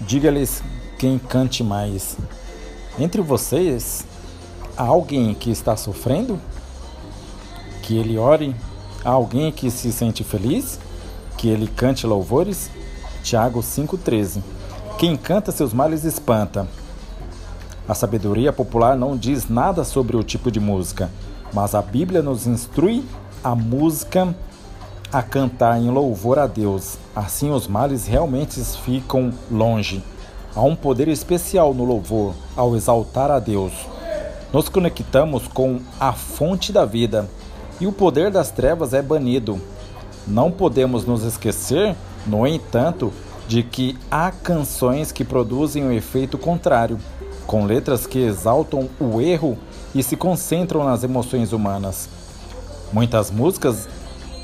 Diga-lhes quem cante mais. Entre vocês, há alguém que está sofrendo? Que ele ore? Há alguém que se sente feliz? Que ele cante louvores? Tiago 5,13 Quem canta seus males espanta. A sabedoria popular não diz nada sobre o tipo de música, mas a Bíblia nos instrui a música a cantar em louvor a Deus. Assim os males realmente ficam longe. Há um poder especial no louvor ao exaltar a Deus. Nos conectamos com a fonte da vida e o poder das trevas é banido. Não podemos nos esquecer, no entanto, de que há canções que produzem o um efeito contrário com letras que exaltam o erro e se concentram nas emoções humanas. Muitas músicas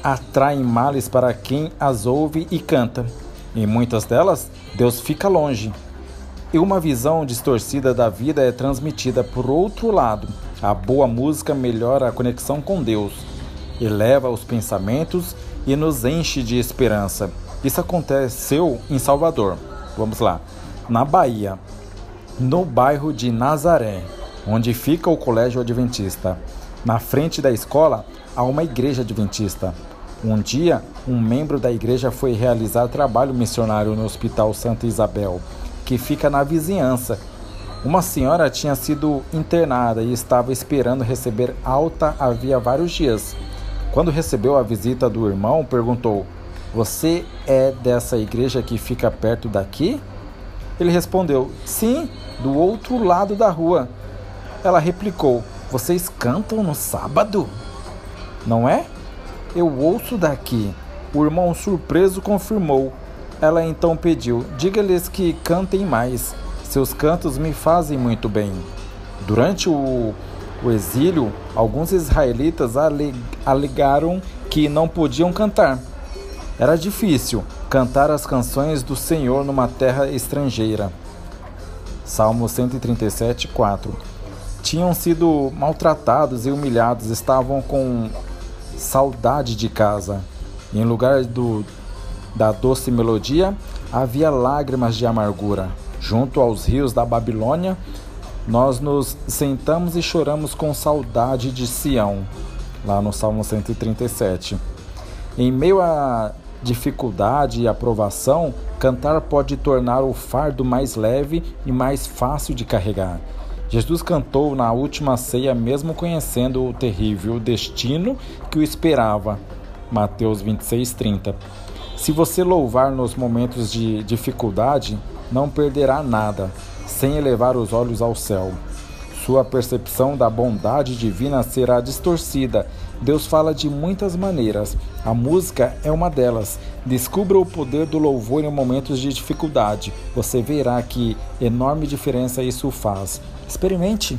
atraem males para quem as ouve e canta. Em muitas delas, Deus fica longe. E uma visão distorcida da vida é transmitida por outro lado. A boa música melhora a conexão com Deus, eleva os pensamentos e nos enche de esperança. Isso aconteceu em Salvador. Vamos lá. Na Bahia, no bairro de Nazaré, onde fica o colégio adventista. Na frente da escola há uma igreja adventista. Um dia, um membro da igreja foi realizar trabalho missionário no Hospital Santa Isabel, que fica na vizinhança. Uma senhora tinha sido internada e estava esperando receber alta havia vários dias. Quando recebeu a visita do irmão, perguntou: Você é dessa igreja que fica perto daqui? Ele respondeu: Sim, do outro lado da rua. Ela replicou: Vocês cantam no sábado? Não é? Eu ouço daqui. O irmão surpreso confirmou. Ela então pediu: Diga-lhes que cantem mais. Seus cantos me fazem muito bem. Durante o, o exílio, alguns israelitas alegaram que não podiam cantar. Era difícil cantar as canções do Senhor numa terra estrangeira. Salmo 137, 4. Tinham sido maltratados e humilhados, estavam com saudade de casa. Em lugar do, da doce melodia, havia lágrimas de amargura. Junto aos rios da Babilônia, nós nos sentamos e choramos com saudade de Sião, lá no Salmo 137. Em meio a dificuldade e aprovação, cantar pode tornar o fardo mais leve e mais fácil de carregar. Jesus cantou na última ceia, mesmo conhecendo o terrível destino que o esperava. Mateus 26:30. Se você louvar nos momentos de dificuldade, não perderá nada, sem elevar os olhos ao céu. Sua percepção da bondade divina será distorcida. Deus fala de muitas maneiras. A música é uma delas. Descubra o poder do louvor em momentos de dificuldade. Você verá que enorme diferença isso faz. Experimente!